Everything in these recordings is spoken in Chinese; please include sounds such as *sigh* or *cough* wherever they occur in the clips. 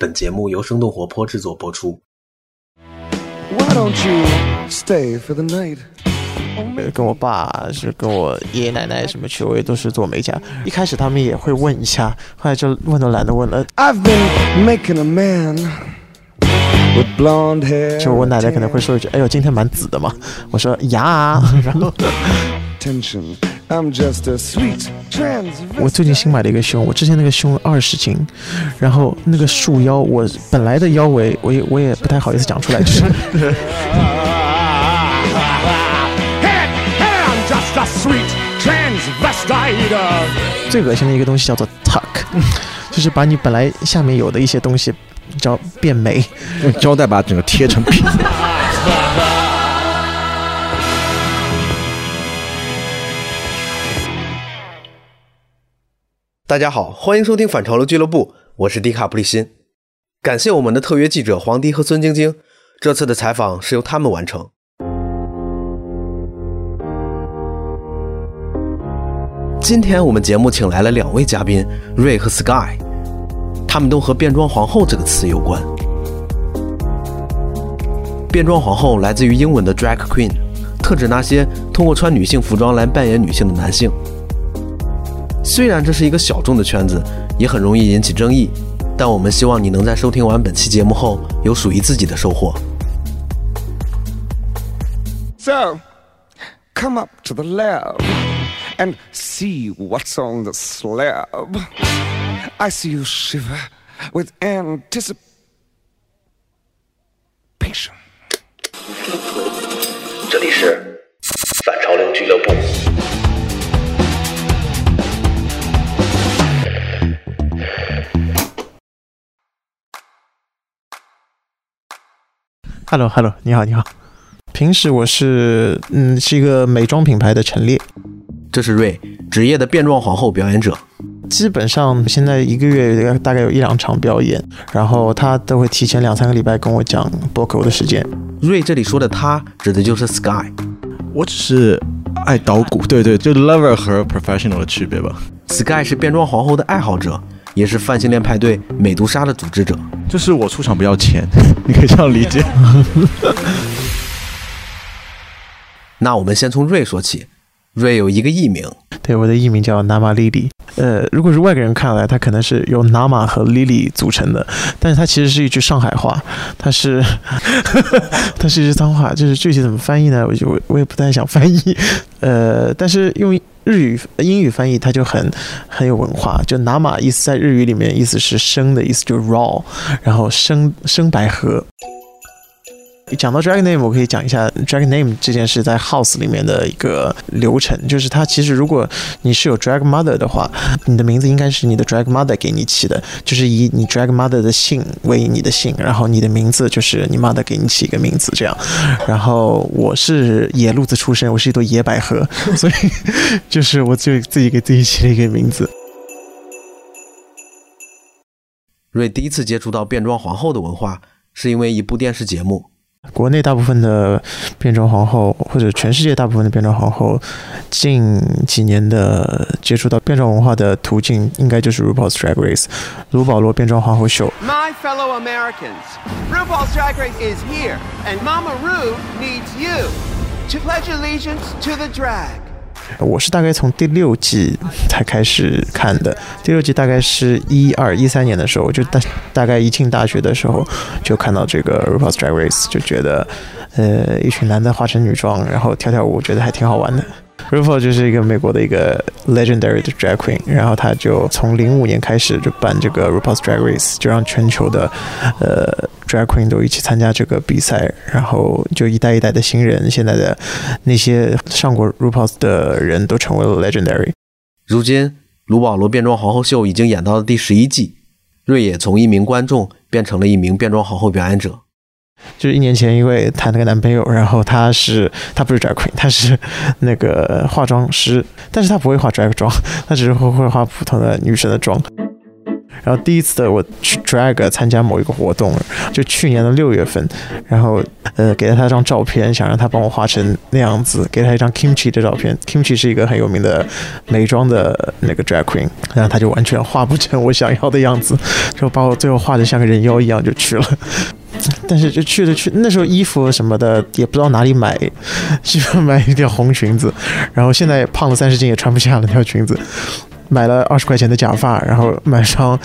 本节目由生动活泼制作播出。Why don't you stay for the night? 呃跟我爸是跟我爷爷奶奶什么去，我也都是做美甲。一开始他们也会问一下，后来就问都懒得问了。I've been making a man with blonde hair. 就我奶奶可能会说一句：“哎呦，今天蛮紫的嘛。”我说：“呀。”然后 Attention, I'm just a sweet trans. 我最近新买了一个胸，我之前那个胸二十斤，然后那个束腰，我本来的腰围，我也我也不太好意思讲出来，就是。*laughs* 最恶心的一个东西叫做 tuck，就是把你本来下面有的一些东西，叫变美。*laughs* 用胶带把整个贴成平。*laughs* 大家好，欢迎收听反潮流俱乐部，我是迪卡布利辛。感谢我们的特约记者黄迪和孙晶晶，这次的采访是由他们完成。今天我们节目请来了两位嘉宾，瑞和 Sky，他们都和“变装皇后”这个词有关。变装皇后来自于英文的 drag queen，特指那些通过穿女性服装来扮演女性的男性。虽然这是一个小众的圈子，也很容易引起争议，但我们希望你能在收听完本期节目后有属于自己的收获。So, come up to the lab and see what's on the slab. I see you shiver with anticipation. 这里是反潮流俱乐部。Hello Hello，你好你好。平时我是嗯是一个美妆品牌的陈列，这是瑞，职业的变装皇后表演者。基本上现在一个月大概有一两场表演，然后他都会提前两三个礼拜跟我讲 book 我的时间。瑞这里说的他，指的就是 Sky。我只是爱捣鼓，对对，就 lover 和 professional 的区别吧。Sky 是变装皇后的爱好者，也是泛性恋派对美杜莎的组织者。就是我出场不要钱，*laughs* 你可以这样理解。*laughs* 那我们先从瑞说起。瑞有一个艺名，对，我的艺名叫 Nama Lily。呃，如果是外国人看来，它可能是由 Nama 和 Lily 组成的，但是它其实是一句上海话，它是 *laughs* 它是一句脏话，就是具体怎么翻译呢？我就我我也不太想翻译。呃，但是用日语、英语翻译，它就很很有文化。就 Nama 意思在日语里面意思是生的意思，就 raw，然后生生百合。讲到 drag name，我可以讲一下 drag name 这件事在 house 里面的一个流程，就是它其实如果你是有 drag mother 的话，你的名字应该是你的 drag mother 给你起的，就是以你 drag mother 的姓为你的姓，然后你的名字就是你 mother 给你起一个名字这样。然后我是野路子出身，我是一朵野百合，所以就是我就自己给自己起了一个名字。瑞第一次接触到变装皇后的文化，是因为一部电视节目。国内大部分的变装皇后，或者全世界大部分的变装皇后，近几年的接触到变装文化的途径，应该就是 RuPaul's Drag Race，卢保罗变装皇后秀。My fellow Americans, RuPaul's Drag Race is here, and Mama Ru needs you to pledge allegiance to the drag. 我是大概从第六季才开始看的，第六季大概是一二一三年的时候，就大大概一进大学的时候就看到这个 RuPaul's Drag Race，就觉得呃一群男的化成女装，然后跳跳舞，觉得还挺好玩的。RuPaul 就是一个美国的一个 legendary 的 drag queen，然后他就从零五年开始就办这个 RuPaul's Drag Race，就让全球的呃 drag queen 都一起参加这个比赛，然后就一代一代的新人，现在的那些上过 RuPaul's 的人都成为了 legendary。如今，卢保罗变装皇后秀已经演到了第十一季，瑞也从一名观众变成了一名变装皇后表演者。就是一年前，因为谈了个男朋友，然后他是他不是 drag queen，他是那个化妆师，但是他不会化 drag 妆，他只是会会化普通的女生的妆。然后第一次的我去 drag 参加某一个活动，就去年的六月份，然后呃给了他一张照片，想让他帮我画成那样子，给他一张 Kimchi 的照片。Kimchi 是一个很有名的美妆的那个 drag queen，然后他就完全画不成我想要的样子，就把我最后画的像个人妖一样就去了。*laughs* 但是就去了去，那时候衣服什么的也不知道哪里买，需要买一条红裙子，然后现在胖了三十斤也穿不下了那条裙子。买了二十块钱的假发，然后买双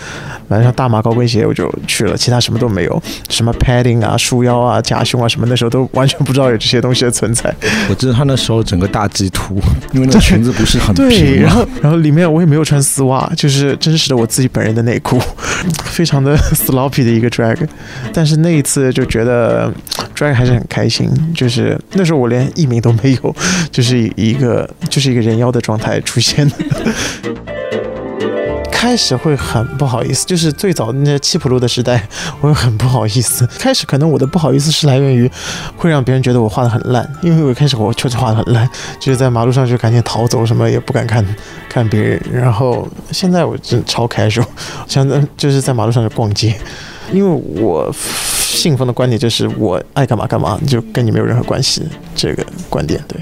买了双大码高跟鞋，我就去了，其他什么都没有，什么 padding 啊、束腰啊、假胸啊什么，那时候都完全不知道有这些东西的存在。我记得他那时候整个大鸡突，因为那个裙子不是很对，平嘛。然后然后里面我也没有穿丝袜，就是真实的我自己本人的内裤，*laughs* 非常的 *laughs* sloppy 的一个 drag。但是那一次就觉得 drag 还是很开心，就是那时候我连艺名都没有，就是一个就是一个人妖的状态出现的。开始会很不好意思，就是最早那七浦路的时代，我会很不好意思。*laughs* 开始可能我的不好意思是来源于会让别人觉得我画的很烂，因为我一开始我确实画的很烂，就是在马路上就赶紧逃走，什么也不敢看看别人。然后现在我真超 casual，像在就是在马路上就逛街，因为我信奉的观点就是我爱干嘛干嘛，就跟你没有任何关系，这个观点对。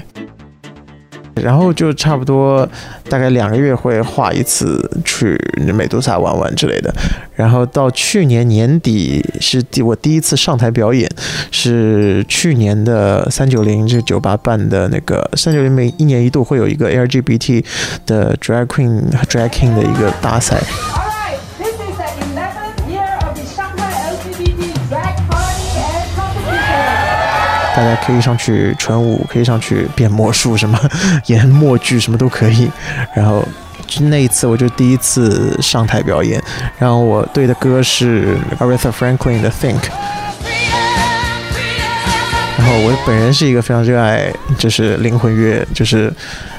然后就差不多大概两个月会画一次去美杜莎玩玩之类的，然后到去年年底是第我第一次上台表演，是去年的三九零这个酒吧办的那个三九零每一年一度会有一个 LGBT 的 drag queen 和 drag king 的一个大赛，大家可以上去纯舞，可以上去变魔术，什么 *laughs* 演默剧，什么都可以。然后那一次我就第一次上台表演，然后我对的歌是 Aretha Franklin 的 Think。然后我本人是一个非常热爱就是灵魂乐，就是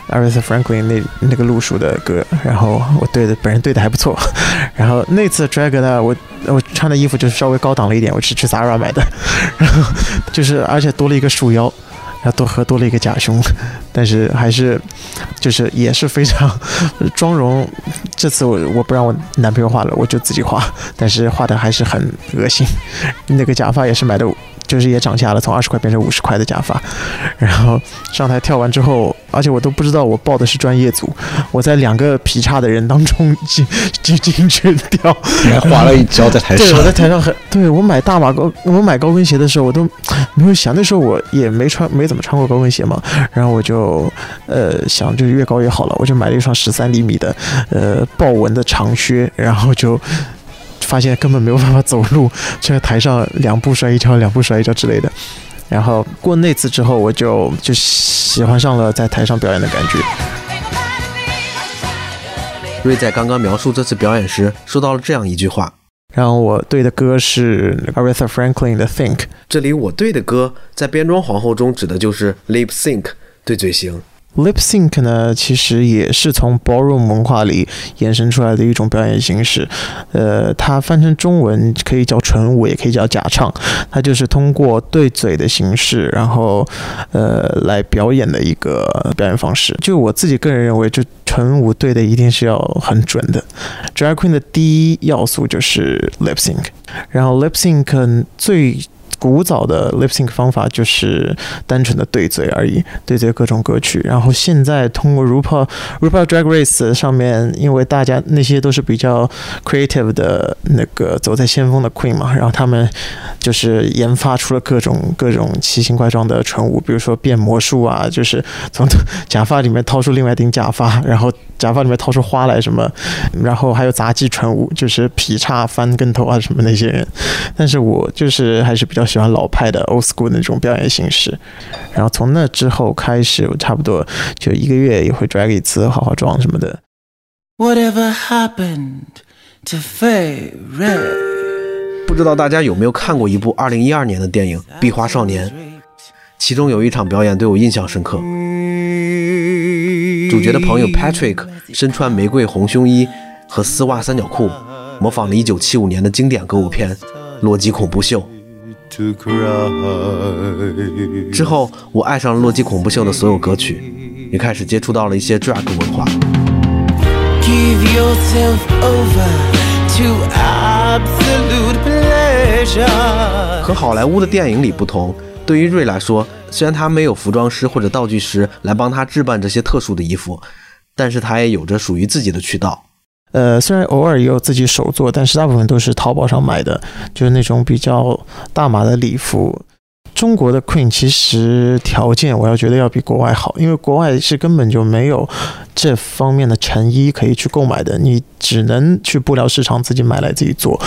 Aretha Franklin 那那个路数的歌，然后我对的本人对的还不错。*laughs* 然后那次 drag 呢，我我穿的衣服就是稍微高档了一点，我是去 Zara 买的，*laughs* 然后就是而且多了一个束腰，然后多和多了一个假胸，*laughs* 但是还是就是也是非常妆容。这次我我不让我男朋友画了，我就自己画，但是画的还是很恶心。那个假发也是买的。就是也涨价了，从二十块变成五十块的假发，然后上台跳完之后，而且我都不知道我报的是专业组，我在两个劈叉的人当中进进进去跳，你还滑了一跤在台上？对，上我，在台上很，对我买大码高，我买高跟鞋的时候，我都没有想，那时候我也没穿，没怎么穿过高跟鞋嘛，然后我就呃想就是越高越好了，我就买了一双十三厘米的呃豹纹的长靴，然后就。发现根本没有办法走路，就在台上两步摔一跤，两步摔一跤之类的。然后过那次之后，我就就喜欢上了在台上表演的感觉。瑞在刚刚描述这次表演时，说到了这样一句话：然后我对的歌是 Aretha Franklin 的《Think》。这里我对的歌，在编装皇后中指的就是 lip sync 对嘴型。Lip sync 呢，其实也是从 ballroom 文化里衍生出来的一种表演形式。呃，它翻成中文可以叫纯舞，也可以叫假唱。它就是通过对嘴的形式，然后呃来表演的一个表演方式。就我自己个人认为，就纯舞对的一定是要很准的。Drag Queen 的第一要素就是 lip sync，然后 lip sync 最古早的 lip sync 方法就是单纯的对嘴而已，对嘴各种歌曲。然后现在通过 RuPaul RuPaul Drag Race 上面，因为大家那些都是比较 creative 的那个走在先锋的 queen 嘛，然后他们就是研发出了各种各种奇形怪状的纯舞，比如说变魔术啊，就是从 *laughs* 假发里面掏出另外一顶假发，然后假发里面掏出花来什么，然后还有杂技纯舞，就是劈叉、翻跟头啊什么那些人。但是我就是还是比较喜欢老派的 old school 那种表演形式。然后从那之后开始，我差不多就一个月也会 drag 一次，化化妆什么的。Whatever happened to Faye Ray? 不知道大家有没有看过一部二零一二年的电影《壁花少年》，其中有一场表演对我印象深刻。主角的朋友 Patrick 身穿玫瑰红胸衣和丝袜三角裤，模仿了1975年的经典歌舞片《洛基恐怖秀》。之后，我爱上了洛基恐怖秀的所有歌曲，也开始接触到了一些 drag 文化。Give yourself over to absolute pleasure. 和好莱坞的电影里不同，对于瑞来说，虽然他没有服装师或者道具师来帮他置办这些特殊的衣服，但是他也有着属于自己的渠道。呃，虽然偶尔也有自己手做，但是大部分都是淘宝上买的，就是那种比较大码的礼服。中国的 Queen 其实条件我要觉得要比国外好，因为国外是根本就没有这方面的成衣可以去购买的，你只能去布料市场自己买来自己做，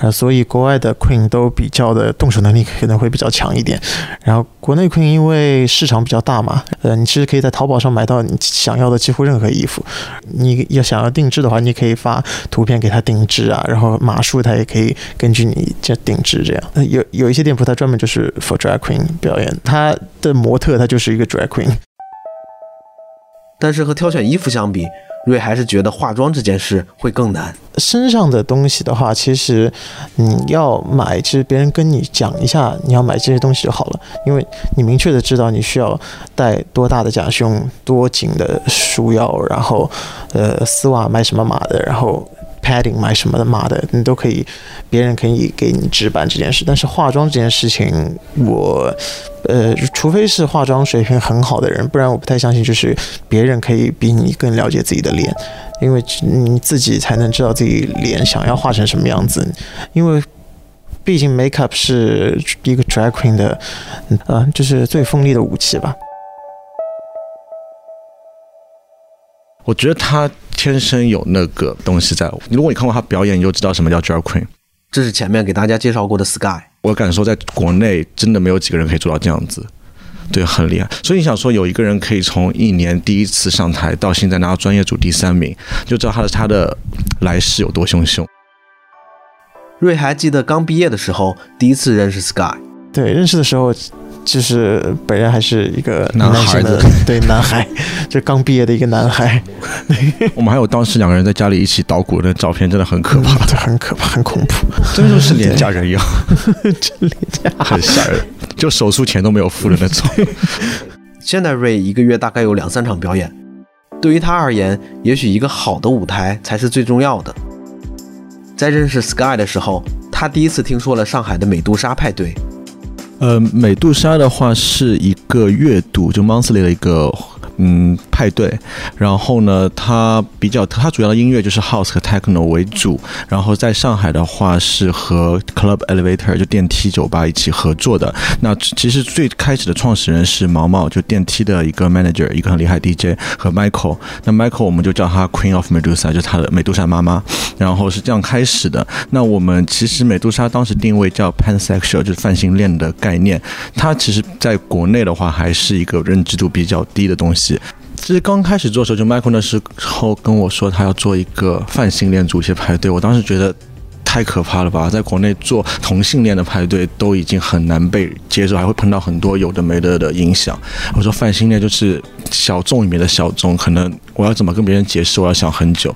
呃，所以国外的 Queen 都比较的动手能力可能会比较强一点。然后国内 Queen 因为市场比较大嘛，呃，你其实可以在淘宝上买到你想要的几乎任何衣服。你要想要定制的话，你可以发图片给他定制啊，然后码数他也可以根据你这定制这样。有有一些店铺它专门就是 for drag queen 表演，它的模特他就是一个 drag queen。但是和挑选衣服相比，瑞还是觉得化妆这件事会更难。身上的东西的话，其实你要买，其实别人跟你讲一下你要买这些东西就好了，因为你明确的知道你需要带多大的假胸、多紧的束腰，然后呃丝袜买什么码的，然后 padding 买什么的码的，你都可以，别人可以给你置办这件事。但是化妆这件事情，我呃，除非是化妆水平很好的人，不然我不太相信，就是别人可以比你更了解自己的脸，因为你自己才能知道自己脸想要画成什么样子。因为毕竟 makeup 是一个 drag queen 的，嗯呃，就是最锋利的武器吧。我觉得他天生有那个东西在。如果你看过他表演，你就知道什么叫 drag queen。这是前面给大家介绍过的 Sky。我敢说在国内真的没有几个人可以做到这样子，对，很厉害。所以你想说有一个人可以从一年第一次上台到现在拿到专业组第三名，就知道他的他的来势有多汹汹。瑞还记得刚毕业的时候，第一次认识 Sky。对，认识的时候，就是本人还是一个男孩子，对男孩，*laughs* 就刚毕业的一个男孩，*laughs* 我们还有当时两个人在家里一起捣鼓的照片，真的很可怕，对，很可怕，*laughs* 很恐怖，真的就是廉价人一样，真廉价。很吓人，就手术钱都没有付的那种。现在瑞一个月大概有两三场表演，对于他而言，也许一个好的舞台才是最重要的。在认识 Sky 的时候，他第一次听说了上海的美杜莎派对。呃，美杜莎的话是一个月度，就 monthly 的一个嗯派对。然后呢，它比较它主要的音乐就是 house 和 techno 为主。然后在上海的话是和 club elevator 就电梯酒吧一起合作的。那其实最开始的创始人是毛毛，就电梯的一个 manager，一个很厉害 DJ 和 Michael。那 Michael 我们就叫他 Queen of Medusa，就是他的美杜莎妈妈。然后是这样开始的。那我们其实美杜莎当时定位叫 pansexual，就是泛性恋的概念。它其实在国内的话还是一个认知度比较低的东西。其实刚开始做的时候，就 Michael 那时候跟我说他要做一个泛性恋主题派对，我当时觉得。太可怕了吧！在国内做同性恋的派对都已经很难被接受，还会碰到很多有的没的的影响。我说泛性恋就是小众里面的小众，可能我要怎么跟别人解释，我要想很久。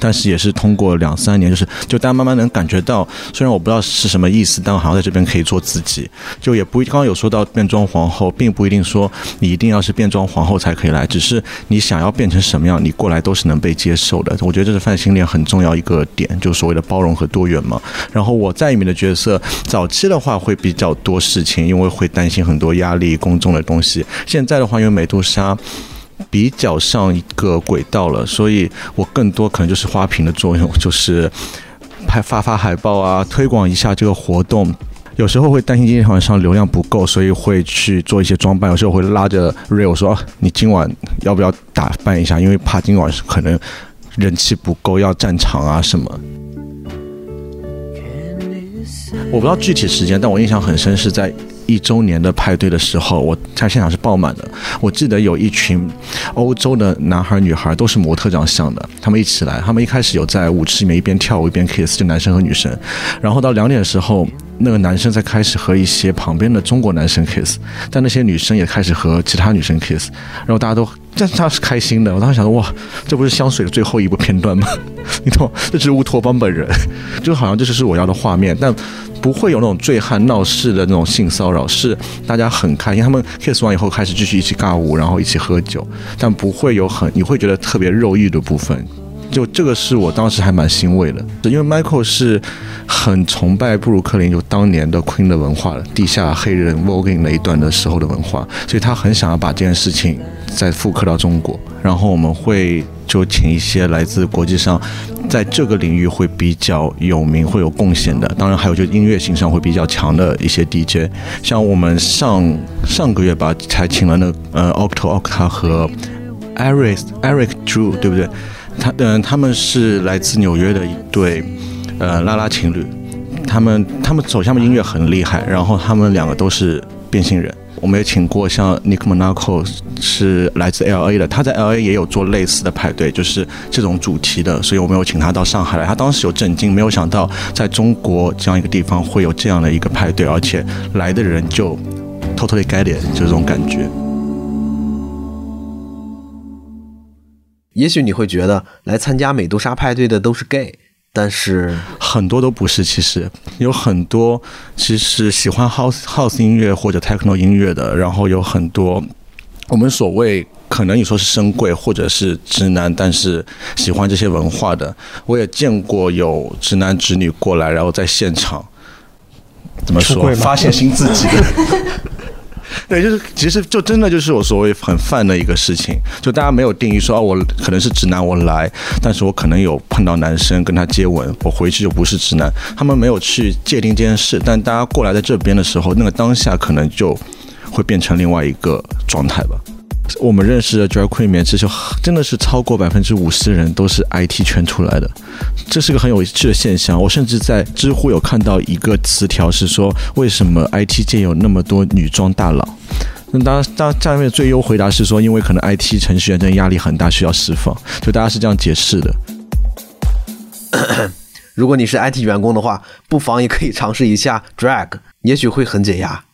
但是也是通过两三年，就是就大家慢慢能感觉到，虽然我不知道是什么意思，但我好像在这边可以做自己。就也不刚刚有说到变装皇后，并不一定说你一定要是变装皇后才可以来，只是你想要变成什么样，你过来都是能被接受的。我觉得这是泛性恋很重要一个点，就所谓的包容和多元嘛。然后我在里面的角色，早期的话会比较多事情，因为会担心很多压力、公众的东西。现在的话，因为美杜莎比较上一个轨道了，所以我更多可能就是花瓶的作用，就是拍发发海报啊，推广一下这个活动。有时候会担心今天晚上流量不够，所以会去做一些装扮。有时候会拉着 Rio 说：“你今晚要不要打扮一下？因为怕今晚可能人气不够，要站场啊什么。”我不知道具体时间，但我印象很深，是在一周年的派对的时候，我在现场是爆满的。我记得有一群欧洲的男孩女孩，都是模特长相的，他们一起来。他们一开始有在舞池里面一边跳舞一边 kiss，就男生和女生。然后到两点的时候，那个男生才开始和一些旁边的中国男生 kiss，但那些女生也开始和其他女生 kiss。然后大家都，但是他是开心的。我当时想说，哇，这不是香水的最后一部片段吗？你懂吗？这只是乌托邦本人，就好像这就是我要的画面，但不会有那种醉汉闹事的那种性骚扰，是大家很开心，他们 kiss 完以后开始继续一起尬舞，然后一起喝酒，但不会有很你会觉得特别肉欲的部分。就这个是我当时还蛮欣慰的，因为 Michael 是很崇拜布鲁克林就当年的 Queen 的文化的，地下黑人 voguing 那一段的时候的文化，所以他很想要把这件事情再复刻到中国。然后我们会就请一些来自国际上，在这个领域会比较有名、会有贡献的，当然还有就音乐性上会比较强的一些 DJ，像我们上上个月吧，才请了那呃 Octo Octa 和 Eric Eric Drew，对不对？他嗯，他们是来自纽约的一对呃拉拉情侣，他们他们首先他们音乐很厉害，然后他们两个都是变性人。我们也请过像 Nick Monaco 是来自 L A 的，他在 L A 也有做类似的派对，就是这种主题的，所以我们有请他到上海来。他当时有震惊，没有想到在中国这样一个地方会有这样的一个派对，而且来的人就 totally get it，就这种感觉。也许你会觉得来参加美杜莎派对的都是 gay，但是很多都不是，其实有很多其实喜欢 house house 音乐或者 techno 音乐的，然后有很多我们所谓可能你说是深贵或者是直男，但是喜欢这些文化的，我也见过有直男直女过来，然后在现场怎么说出柜吗发现新自己的。对，就是其实就真的就是我所谓很泛的一个事情，就大家没有定义说啊，我可能是直男，我来，但是我可能有碰到男生跟他接吻，我回去就不是直男，他们没有去界定这件事，但大家过来在这边的时候，那个当下可能就会变成另外一个状态吧。我们认识的 drag queen 里面，其实真的是超过百分之五十的人都是 IT 圈出来的，这是个很有趣的现象。我甚至在知乎有看到一个词条是说，为什么 IT 界有那么多女装大佬？那当当下面最优回答是说，因为可能 IT 程序员真的压力很大，需要释放，就大家是这样解释的。*coughs* 如果你是 IT 员工的话，不妨也可以尝试一下 drag，也许会很解压。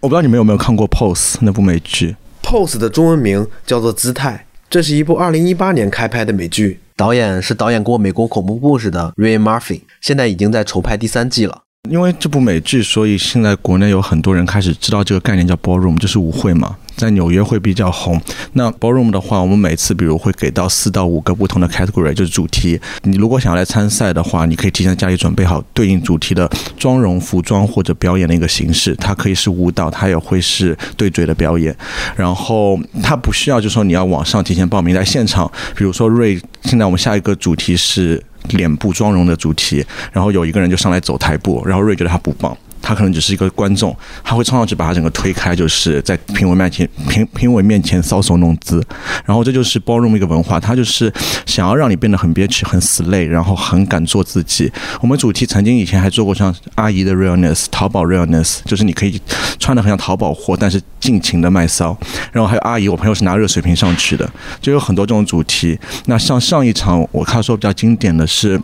我不知道你们有没有看过《Pose》那部美剧？Pose 的中文名叫做《姿态》，这是一部2018年开拍的美剧，导演是导演过美国恐怖故事的 Ryan Murphy，现在已经在筹拍第三季了。因为这部美剧，所以现在国内有很多人开始知道这个概念叫 ballroom，就是舞会嘛，在纽约会比较红。那 ballroom 的话，我们每次比如会给到四到五个不同的 category，就是主题。你如果想要来参赛的话，你可以提前在家里准备好对应主题的妆容、服装或者表演的一个形式。它可以是舞蹈，它也会是对嘴的表演。然后它不需要，就说你要网上提前报名，在现场，比如说瑞，现在我们下一个主题是。脸部妆容的主题，然后有一个人就上来走台步，然后瑞觉得他不棒，他可能只是一个观众，他会冲上去把他整个推开，就是在评委面前评评委面前搔首弄姿，然后这就是包容一个文化，他就是想要让你变得很憋屈、很死累，然后很敢做自己。我们主题曾经以前还做过像阿姨的 realness、淘宝 realness，就是你可以穿的很像淘宝货，但是尽情的卖骚。然后还有阿姨，我朋友是拿热水瓶上去的，就有很多这种主题。那像上一场我看说比较经典的是。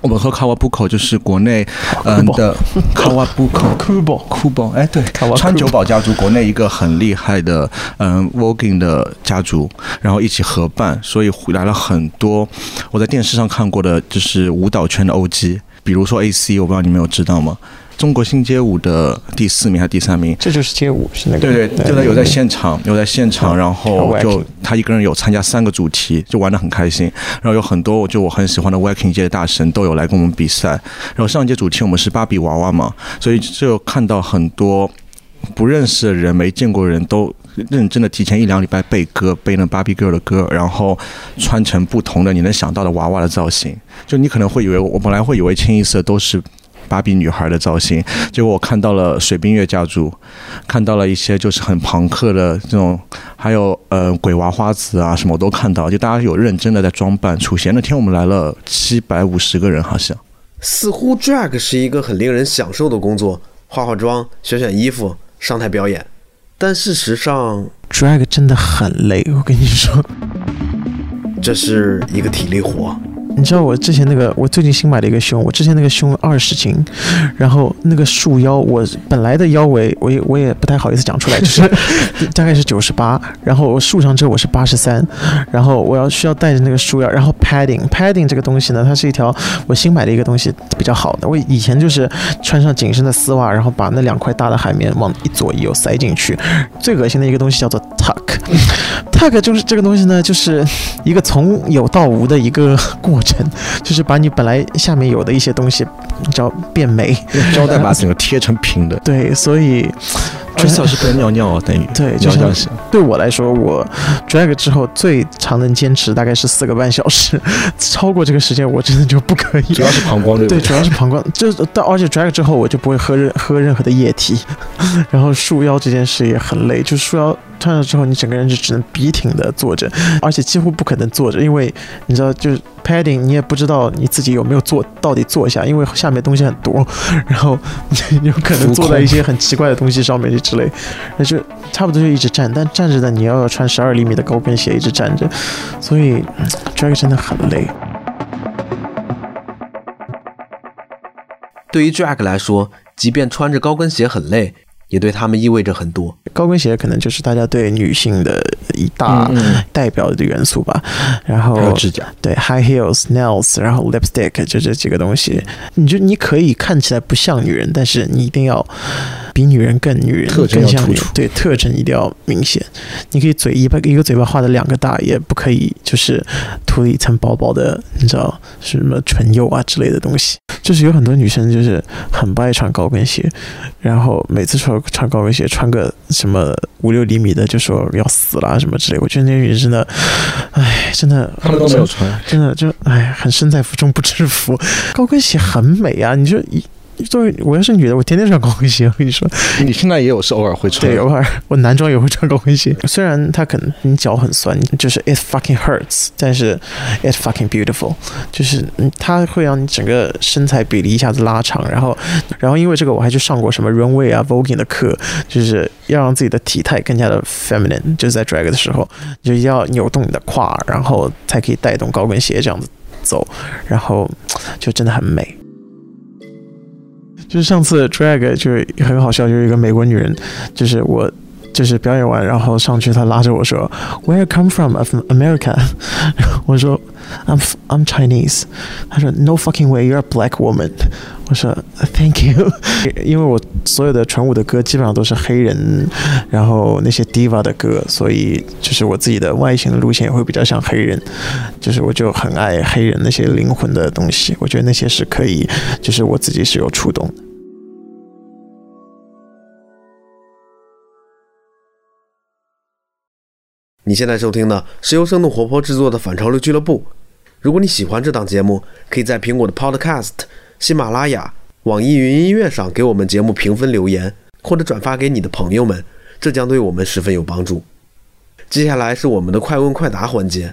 我们和卡瓦布口就是国内嗯的卡瓦布口。酷宝酷宝，哎对川久保家族国内一个很厉害的嗯 voguing 的家族，然后一起合办，所以来了很多我在电视上看过的，就是舞蹈圈的 OG，比如说 AC，我不知道你们有知道吗？中国新街舞的第四名还是第三名？这就是街舞，是那个对对，就他有在现场，有在现场，然后就他一个人有参加三个主题，就玩的很开心。然后有很多就我很喜欢的 Waking 界的大神都有来跟我们比赛。然后上一届主题我们是芭比娃娃嘛，所以就看到很多不认识的人、没见过的人都认真的提前一两礼拜背歌，背那芭比 girl 的歌，然后穿成不同的你能想到的娃娃的造型。就你可能会以为我本来会以为清一色都是。芭比女孩的造型，结果我看到了水冰月家族，看到了一些就是很朋克的这种，还有呃鬼娃花子啊什么我都看到，就大家有认真的在装扮出现。那天我们来了七百五十个人，好像。似乎 drag 是一个很令人享受的工作，化化妆、选选衣服、上台表演。但事实上，drag 真的很累，我跟你说，这是一个体力活。你知道我之前那个，我最近新买了一个胸，我之前那个胸二十斤，然后那个束腰，我本来的腰围，我也我也不太好意思讲出来，就是 *laughs* 大概是九十八，然后我束上之后我是八十三，然后我要需要带着那个束腰，然后 padding padding 这个东西呢，它是一条我新买的一个东西，比较好的。我以前就是穿上紧身的丝袜，然后把那两块大的海绵往一左一右塞进去。最恶心的一个东西叫做 tuck。*laughs* tuck 就是这个东西呢，就是一个从有到无的一个过程，就是把你本来下面有的一些东西，你知道变美。用 *laughs* 胶带把整个贴成平的，对，所以二十小时不能尿尿哦，等于对，就像对我来说，我 drag 之后最长能坚持大概是四个半小时，超过这个时间我真的就不可以。主要是膀胱对不对，主要是膀胱，就是到而且 drag 之后我就不会喝任喝任何的液体，然后束腰这件事也很累，就是束腰穿上之后，你整个人就只能笔挺的坐着，而且几乎不可能坐着，因为你知道，就是 padding 你也不知道你自己有没有坐到底坐下，因为下面东西很多，然后你 *laughs* 有可能坐在一些很奇怪的东西上面之类，那就差不多就一直站，但站着的你要穿十二厘米的高跟鞋一直站着，所以嗯 drag 真的很累。对于 drag 来说，即便穿着高跟鞋很累，也对他们意味着很多。高跟鞋可能就是大家对女性的一大代表的元素吧。然后指甲，对 high heels、nails，然后 lipstick，就这几个东西。你就你可以看起来不像女人，但是你一定要比女人更女人，特征更像女人要突出。对，特征一定要明显。你可以嘴一把一个嘴巴画的两个大，也不可以就是涂了一层薄薄的，你知道是什么唇釉啊之类的东西。就是有很多女生就是很不爱穿高跟鞋，然后每次穿穿高跟鞋穿个什么五六厘米的，就说要死啦什么之类。我觉得那些女人真的，哎，真的他们都没有穿。真的就哎，很身在福中不知福。高跟鞋很美啊，你就一作为我要是女的，我天天穿高跟鞋。*laughs* 我跟你说，你现在也有是偶尔会穿，对，偶尔我男装也会穿高跟鞋，*laughs* 虽然它可能你脚很酸，就是 it fucking hurts，但是 it fucking beautiful，就是嗯它会让你整个身材比例一下子拉长，然后然后因为这个我还去上过什么 runway 啊 voguing 的课，就是要让自己的体态更加的 feminine，就是在 drag 的时候，就要扭动你的胯，然后才可以带动高跟鞋这样子走，然后就真的很美。就是上次 drag 就是很好笑，就是一个美国女人，就是我就是表演完，然后上去，他拉着我说，Where come from? of America。*laughs* 我说 I'm I'm Chinese。他说 No fucking way, you're black woman。我说 Thank you，*laughs* 因为我所有的纯舞的歌基本上都是黑人，然后那些 diva 的歌，所以就是我自己的外形的路线也会比较像黑人，就是我就很爱黑人那些灵魂的东西，我觉得那些是可以，就是我自己是有触动的。你现在收听的是由生动活泼制作的反潮流俱乐部。如果你喜欢这档节目，可以在苹果的 Podcast、喜马拉雅、网易云音乐上给我们节目评分留言，或者转发给你的朋友们，这将对我们十分有帮助。接下来是我们的快问快答环节。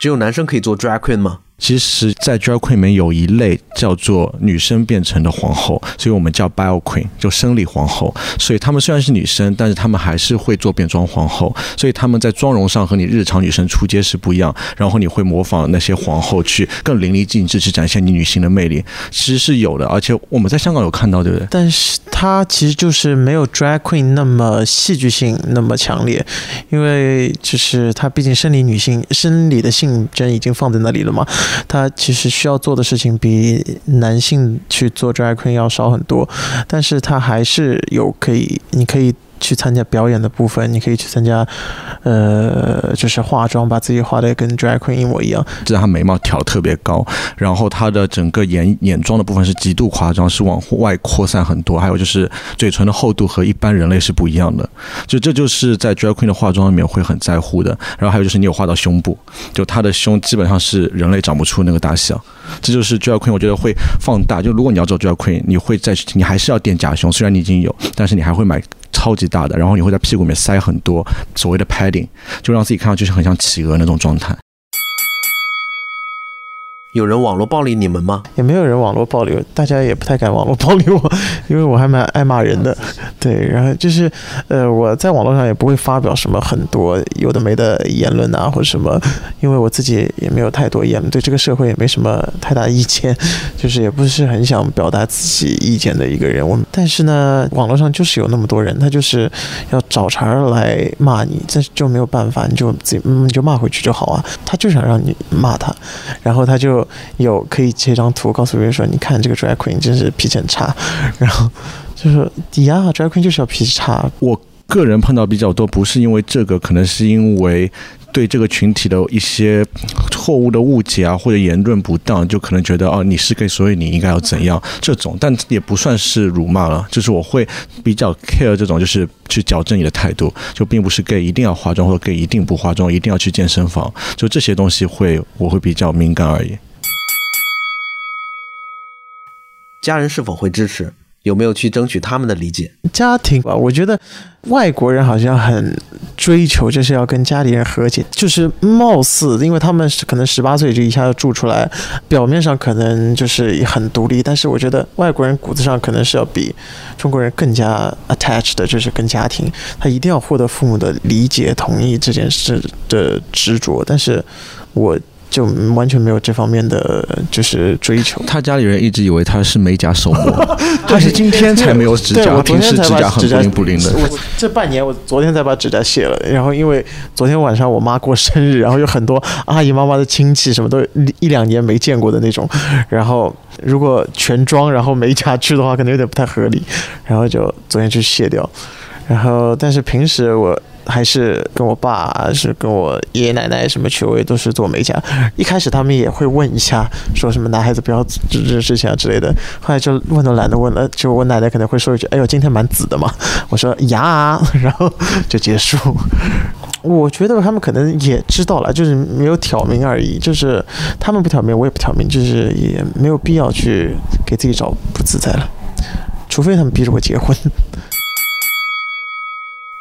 只有男生可以做 drag queen 吗？其实，在 drag queen 里面有一类叫做女生变成的皇后，所以我们叫 bio queen，就生理皇后。所以她们虽然是女生，但是她们还是会做变装皇后。所以她们在妆容上和你日常女生出街是不一样。然后你会模仿那些皇后去更淋漓尽致去展现你女性的魅力，其实是有的。而且我们在香港有看到，对不对？但是它其实就是没有 drag queen 那么戏剧性那么强烈，因为就是它毕竟生理女性生理的性征已经放在那里了嘛，它其实需要做的事情比男性去做 drag queen 要少很多，但是它还是有可以，你可以。去参加表演的部分，你可以去参加，呃，就是化妆，把自己画的跟 drag queen 一模一样。这她眉毛挑特别高，然后她的整个眼眼妆的部分是极度夸张，是往外扩散很多，还有就是嘴唇的厚度和一般人类是不一样的，就这就是在 drag queen 的化妆里面会很在乎的。然后还有就是你有画到胸部，就她的胸基本上是人类长不出那个大小，这就是 drag queen 我觉得会放大。就如果你要做 drag queen，你会在你还是要垫假胸，虽然你已经有，但是你还会买。超级大的，然后你会在屁股里面塞很多所谓的 padding，就让自己看上去是很像企鹅那种状态。有人网络暴力你们吗？也没有人网络暴力，大家也不太敢网络暴力我，*laughs* 因为我还蛮爱骂人的。对，然后就是，呃，我在网络上也不会发表什么很多有的没的言论啊，或者什么，因为我自己也没有太多言论，对这个社会也没什么太大意见，*laughs* 就是也不是很想表达自己意见的一个人。我但是呢，网络上就是有那么多人，他就是要找茬儿来骂你，这就没有办法，你就自己嗯，就骂回去就好啊。他就想让你骂他，然后他就有可以截张图告诉别人说，你看这个 drag queen 真是脾气很差，*laughs* 然后就说呀，drag queen 就是要脾气差，我个人碰到比较多，不是因为这个，可能是因为对这个群体的一些错误的误解啊，或者言论不当，就可能觉得哦你是 gay，所以你应该要怎样这种，但也不算是辱骂了，就是我会比较 care 这种，就是去矫正你的态度，就并不是 gay 一定要化妆，或者 gay 一定不化妆，一定要去健身房，就这些东西会我会比较敏感而已。家人是否会支持？有没有去争取他们的理解？家庭吧，我觉得外国人好像很追求，就是要跟家里人和解，就是貌似，因为他们可能十八岁就一下就住出来，表面上可能就是很独立，但是我觉得外国人骨子上可能是要比中国人更加 attached 的，就是跟家庭，他一定要获得父母的理解、同意这件事的执着，但是我。就完全没有这方面的就是追求。他家里人一直以为他是美甲手模，*laughs* 他是今天才没有指甲，我平时指甲很不灵不灵的。我这半年我昨天才把指甲卸了，然后因为昨天晚上我妈过生日，然后有很多阿姨妈妈的亲戚什么都一一两年没见过的那种，然后如果全妆然后美甲去的话，可能有点不太合理，然后就昨天去卸掉，然后但是平时我。还是跟我爸，是跟我爷爷奶奶什么去，我也都是做美甲。一开始他们也会问一下，说什么男孩子不要这这事情啊之类的。后来就问都懒得问了，就我奶奶可能会说一句：“哎呦，今天蛮紫的嘛。”我说：“呀。”然后就结束。我觉得他们可能也知道了，就是没有挑明而已。就是他们不挑明，我也不挑明，就是也没有必要去给自己找不自在了，除非他们逼着我结婚。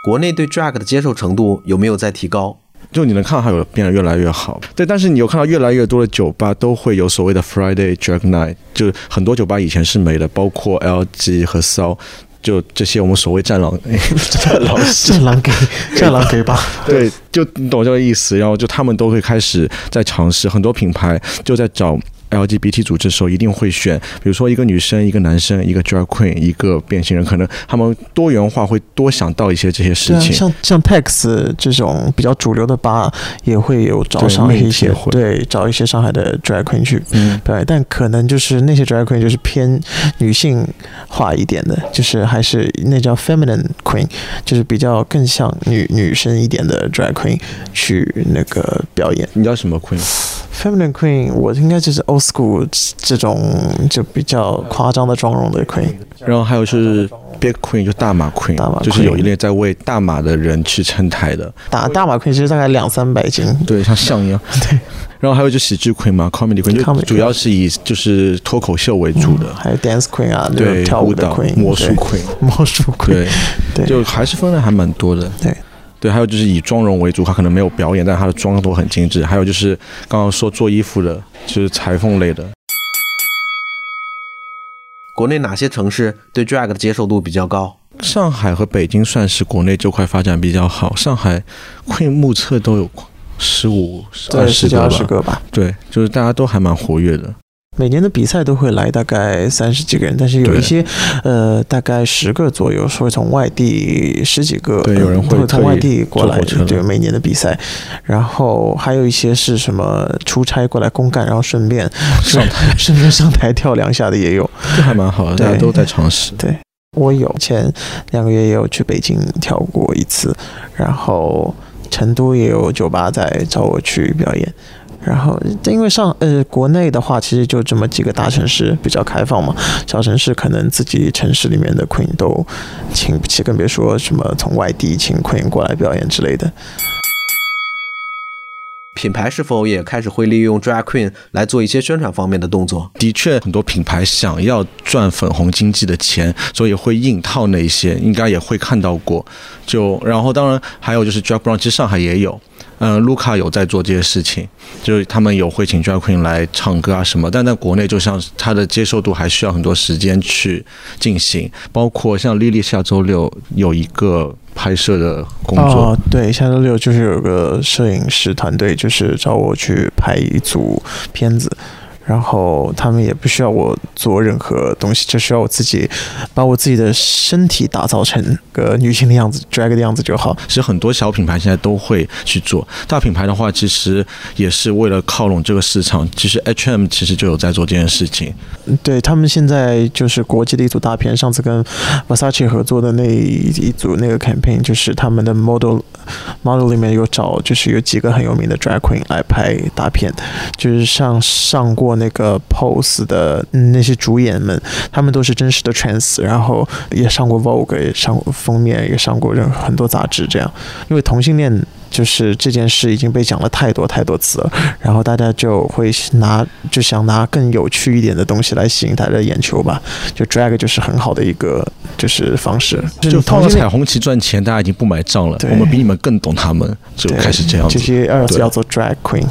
国内对 drag 的接受程度有没有在提高？就你能看到它有变得越来越好，对，但是你有看到越来越多的酒吧都会有所谓的 Friday Drag Night，就很多酒吧以前是没的，包括 LG 和骚，就这些我们所谓战狼，战 *laughs* 狼战狼给战狼给吧。*laughs* 对，就你懂这个意思，然后就他们都会开始在尝试，很多品牌就在找 LGBT 组织的时候，一定会选，比如说一个女生、一个男生、一个 drag queen、一个变性人，可能他们多元化会多想到一些这些事情。像像 Tex 这种比较主流的吧，也会有找对上一些对找一些上海的 drag queen 去嗯，表演，但可能就是那些 drag queen 就是偏女性化一点的，就是还是那叫 feminine queen，就是比较更像女女生一点的 drag queen 去那个表演。你叫什么 queen？Feminine queen 我应该就是 old school 这种就比较夸张的妆容的 queen。然后还有是 big queen，就大码 queen，就是有一类在为大码的人去撑台的，大大码 queen 其实大概两三百斤，对，像象一样。*laughs* 对。然后还有就喜剧 queen 嘛，comedy queen，就主要是以就是脱口秀为主的，还有 dance queen 啊，对，跳舞的 queen，魔术 queen，*laughs* 魔术 queen，对，对。就还是分类还蛮多的。对对，还有就是以妆容为主，他可能没有表演，但他的妆都很精致。还有就是刚刚说做衣服的，就是裁缝类的，国内哪些城市对 drag 的接受度比较高？上海和北京算是国内这块发展比较好。上海 Queen 目测都有十五。二十个吧。对，就是大家都还蛮活跃的。每年的比赛都会来大概三十几个人，但是有一些呃大概十个左右，是会从外地十几个，对有人会从外地过来对每年的比赛，然后还有一些是什么出差过来公干，然后顺便上台 *laughs* 顺便上台跳两下的也有。这还蛮好的，大家都在尝试。对，我有前两个月也有去北京跳过一次，然后成都也有酒吧在找我去表演。然后，因为上呃国内的话，其实就这么几个大城市比较开放嘛，小城市可能自己城市里面的 queen 都请不起，更别说什么从外地请 queen 过来表演之类的。品牌是否也开始会利用 drag queen 来做一些宣传方面的动作？的确，很多品牌想要赚粉红经济的钱，所以会硬套那一些，应该也会看到过。就然后，当然还有就是 drag brown，其实上海也有，嗯，卢卡有在做这些事情，就是他们有会请 drag queen 来唱歌啊什么，但在国内就像他的接受度还需要很多时间去进行，包括像莉莉下周六有一个拍摄的工作，哦，对，下周六就是有个摄影师团队，就是找我去拍一组片子。然后他们也不需要我做任何东西，只需要我自己把我自己的身体打造成个女性的样子，drag 的样子就好。其实很多小品牌现在都会去做，大品牌的话其实也是为了靠拢这个市场。其实 H&M 其实就有在做这件事情。对他们现在就是国际的一组大片，上次跟 Versace 合作的那一组那个 campaign，就是他们的 model model 里面有找，就是有几个很有名的 drag queen 来拍大片，就是像上过那个 Pose 的那些主演们，他们都是真实的 trans，然后也上过 Vogue，也上过封面，也上过任很多杂志这样，因为同性恋。就是这件事已经被讲了太多太多次了，然后大家就会拿就想拿更有趣一点的东西来吸引大家的眼球吧。就 drag 就是很好的一个就是方式，就套着彩虹旗赚钱，大家已经不买账了。我们比你们更懂他们，就开始这样子。这些二次要做 drag queen。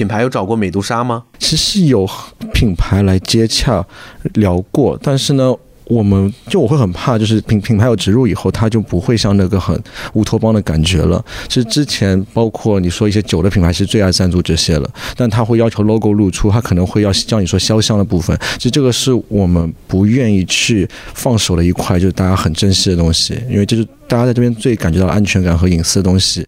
品牌有找过美杜莎吗？其实有品牌来接洽聊过，但是呢。我们就我会很怕，就是品品牌有植入以后，它就不会像那个很乌托邦的感觉了。其实之前包括你说一些酒的品牌，其实最爱赞助这些了，但他会要求 logo 露出，他可能会要叫你说肖像的部分。其实这个是我们不愿意去放手的一块，就是大家很珍惜的东西，因为这是大家在这边最感觉到安全感和隐私的东西。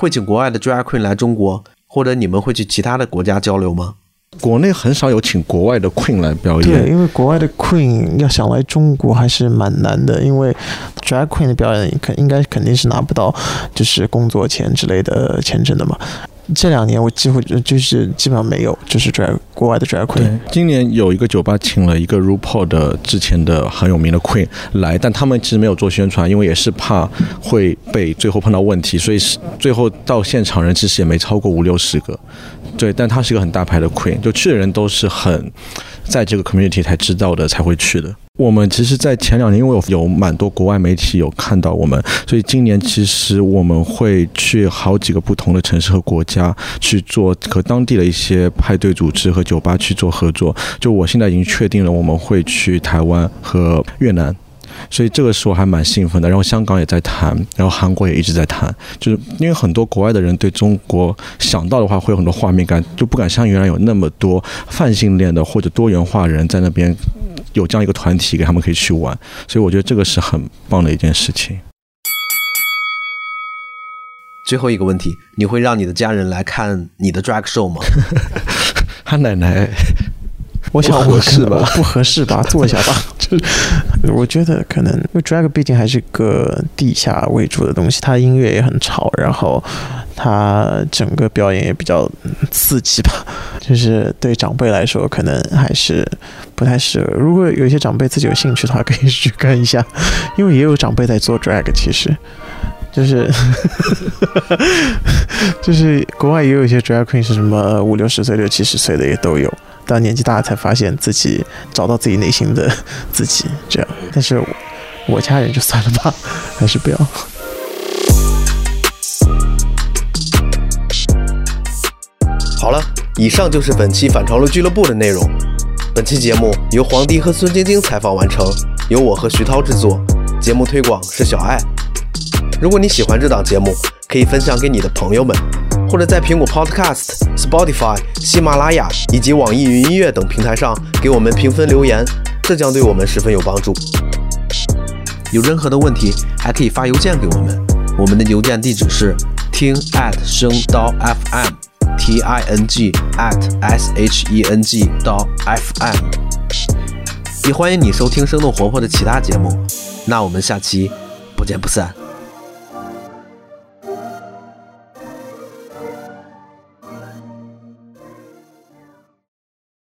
会请国外的 drag queen 来中国，或者你们会去其他的国家交流吗？国内很少有请国外的 Queen 来表演，对，因为国外的 Queen 要想来中国还是蛮难的，因为 Drag Queen 的表演肯应该肯定是拿不到就是工作签之类的签证的嘛。这两年我几乎就是基本上没有，就是 Drag 国外的 Drag Queen。今年有一个酒吧请了一个 RuPaul 的之前的很有名的 Queen 来，但他们其实没有做宣传，因为也是怕会被最后碰到问题，所以是最后到现场人其实也没超过五六十个。对，但他是一个很大牌的 Queen，就去的人都是很在这个 community 才知道的，才会去的。我们其实，在前两年，因为有有蛮多国外媒体有看到我们，所以今年其实我们会去好几个不同的城市和国家去做和当地的一些派对组织和酒吧去做合作。就我现在已经确定了，我们会去台湾和越南。所以这个是我还蛮兴奋的，然后香港也在谈，然后韩国也一直在谈，就是因为很多国外的人对中国想到的话会有很多画面感，就不敢像原来有那么多泛性恋的或者多元化人在那边有这样一个团体给他们可以去玩，所以我觉得这个是很棒的一件事情。最后一个问题，你会让你的家人来看你的 drag show 吗？*laughs* 他奶奶。我想合适吧，不合适吧，坐下吧。就 *laughs* 我觉得可能，因为 drag 毕竟还是个地下为主的东西，它音乐也很吵，然后它整个表演也比较刺激吧。就是对长辈来说，可能还是不太适合。如果有一些长辈自己有兴趣的话，可以去看一下，因为也有长辈在做 drag，其实就是 *laughs* 就是国外也有一些 drag queen 是什么五六十岁、六七十岁的也都有。到年纪大才发现自己找到自己内心的自己，这样。但是我家人就算了吧，*laughs* 还是不要。好了，以上就是本期反潮流俱乐部的内容。本期节目由黄迪和孙晶晶采访完成，由我和徐涛制作，节目推广是小爱。如果你喜欢这档节目，可以分享给你的朋友们。或者在苹果 Podcast、Spotify、喜马拉雅以及网易云音乐等平台上给我们评分留言，这将对我们十分有帮助。有任何的问题，还可以发邮件给我们，我们的邮件地址是听 at 声刀 FM，T I N G at S H E N G 到 FM。也欢迎你收听生动活泼的其他节目。那我们下期不见不散。